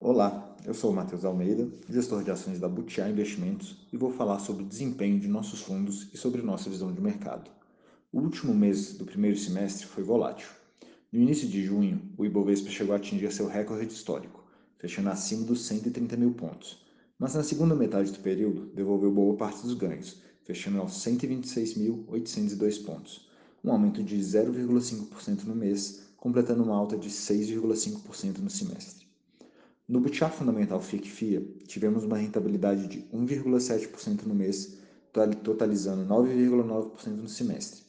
Olá, eu sou o Matheus Almeida, gestor de ações da Butiá Investimentos e vou falar sobre o desempenho de nossos fundos e sobre nossa visão de mercado. O último mês do primeiro semestre foi volátil. No início de junho, o Ibovespa chegou a atingir seu recorde histórico, fechando acima dos 130 mil pontos, mas na segunda metade do período devolveu boa parte dos ganhos, fechando aos 126.802 pontos, um aumento de 0,5% no mês, completando uma alta de 6,5% no semestre. No Butiá Fundamental FIC-FIA, tivemos uma rentabilidade de 1,7% no mês, totalizando 9,9% no semestre.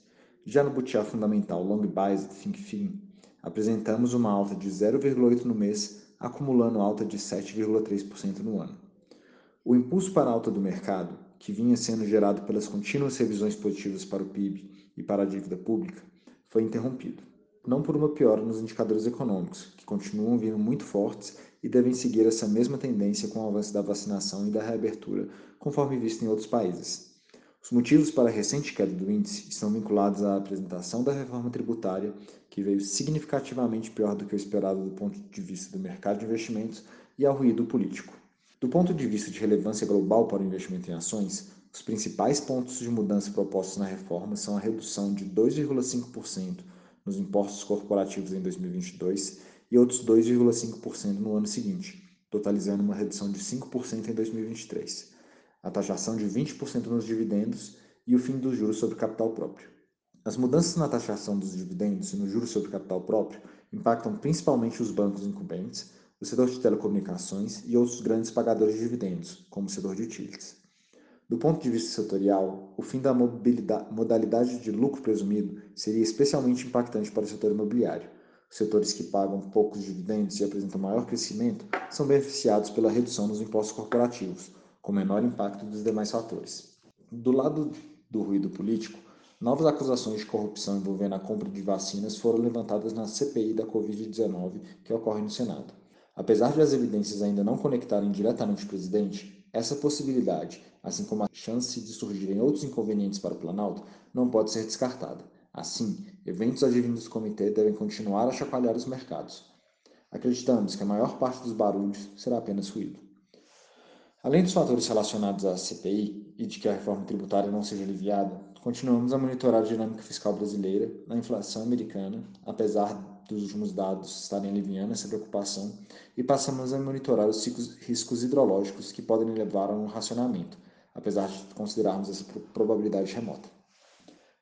Já no Butiá Fundamental Long Biased FINC-FIN, apresentamos uma alta de 0,8% no mês, acumulando alta de 7,3% no ano. O impulso para a alta do mercado, que vinha sendo gerado pelas contínuas revisões positivas para o PIB e para a dívida pública, foi interrompido. Não por uma piora nos indicadores econômicos, que continuam vindo muito fortes e devem seguir essa mesma tendência com o avanço da vacinação e da reabertura, conforme visto em outros países. Os motivos para a recente queda do índice estão vinculados à apresentação da reforma tributária, que veio significativamente pior do que o esperado do ponto de vista do mercado de investimentos, e ao ruído político. Do ponto de vista de relevância global para o investimento em ações, os principais pontos de mudança propostos na reforma são a redução de 2,5% nos impostos corporativos em 2022 e outros 2,5% no ano seguinte, totalizando uma redução de 5% em 2023, a taxação de 20% nos dividendos e o fim dos juros sobre capital próprio. As mudanças na taxação dos dividendos e no juros sobre capital próprio impactam principalmente os bancos incumbentes, o setor de telecomunicações e outros grandes pagadores de dividendos, como o setor de utilities. Do ponto de vista setorial, o fim da modalidade de lucro presumido seria especialmente impactante para o setor imobiliário. Os setores que pagam poucos dividendos e apresentam maior crescimento são beneficiados pela redução nos impostos corporativos, com menor impacto dos demais fatores. Do lado do ruído político, novas acusações de corrupção envolvendo a compra de vacinas foram levantadas na CPI da Covid-19 que ocorre no Senado. Apesar de as evidências ainda não conectarem diretamente o presidente, essa possibilidade, assim como a chance de surgirem outros inconvenientes para o Planalto, não pode ser descartada. Assim, eventos advindos do comitê devem continuar a chacoalhar os mercados. Acreditamos que a maior parte dos barulhos será apenas ruído. Além dos fatores relacionados à CPI e de que a reforma tributária não seja aliviada, continuamos a monitorar a dinâmica fiscal brasileira, a inflação americana, apesar dos últimos dados estarem aliviando essa preocupação e passamos a monitorar os riscos hidrológicos que podem levar a um racionamento, apesar de considerarmos essa probabilidade remota.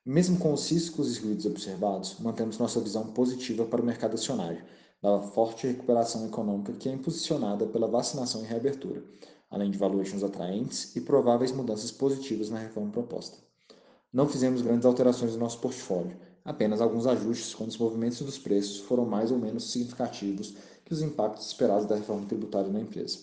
Mesmo com os riscos e ruídos observados, mantemos nossa visão positiva para o mercado acionário, da forte recuperação econômica que é impulsionada pela vacinação e reabertura, além de valuations atraentes e prováveis mudanças positivas na reforma proposta. Não fizemos grandes alterações no nosso portfólio, apenas alguns ajustes quando os movimentos dos preços foram mais ou menos significativos que os impactos esperados da reforma tributária na empresa.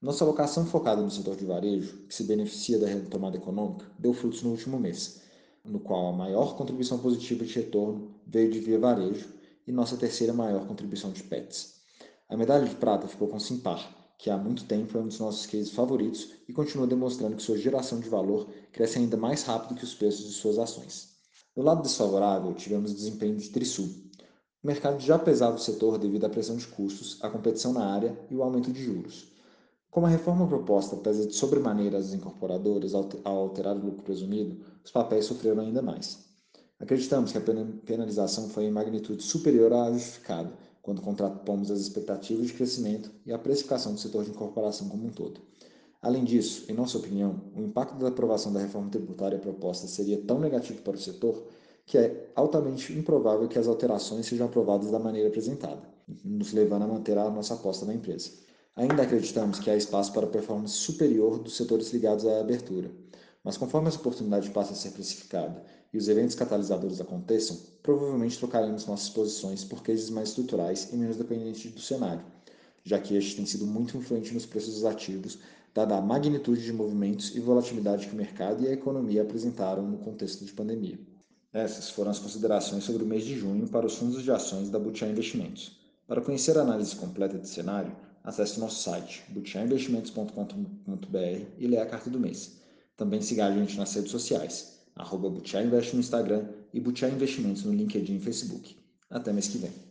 Nossa alocação focada no setor de varejo, que se beneficia da retomada econômica, deu frutos no último mês, no qual a maior contribuição positiva de retorno veio de Via Varejo e nossa terceira maior contribuição de PETs. A medalha de prata ficou com Simpar, que há muito tempo é um dos nossos cases favoritos e continua demonstrando que sua geração de valor cresce ainda mais rápido que os preços de suas ações. Do lado desfavorável, tivemos o desempenho de Trisul. O mercado já pesava o setor devido à pressão de custos, à competição na área e o aumento de juros. Como a reforma proposta pesa de sobremaneira as incorporadoras ao alterar o lucro presumido, os papéis sofreram ainda mais. Acreditamos que a penalização foi em magnitude superior à justificada, quando contrapomos as expectativas de crescimento e a precificação do setor de incorporação como um todo. Além disso, em nossa opinião, o impacto da aprovação da reforma tributária proposta seria tão negativo para o setor que é altamente improvável que as alterações sejam aprovadas da maneira apresentada, nos levando a manter a nossa aposta na empresa. Ainda acreditamos que há espaço para performance superior dos setores ligados à abertura, mas conforme essa oportunidade passa a ser precificada e os eventos catalisadores aconteçam, provavelmente trocaremos nossas posições por cases mais estruturais e menos dependentes do cenário, já que este tem sido muito influente nos preços dos ativos, dada a magnitude de movimentos e volatilidade que o mercado e a economia apresentaram no contexto de pandemia. Essas foram as considerações sobre o mês de junho para os fundos de ações da Butiá Investimentos. Para conhecer a análise completa de cenário, acesse nosso site butiainvestimentos.com.br e leia a carta do mês. Também siga a gente nas redes sociais, arroba Butiá Invest no Instagram e Butiá Investimentos no LinkedIn e Facebook. Até mês que vem.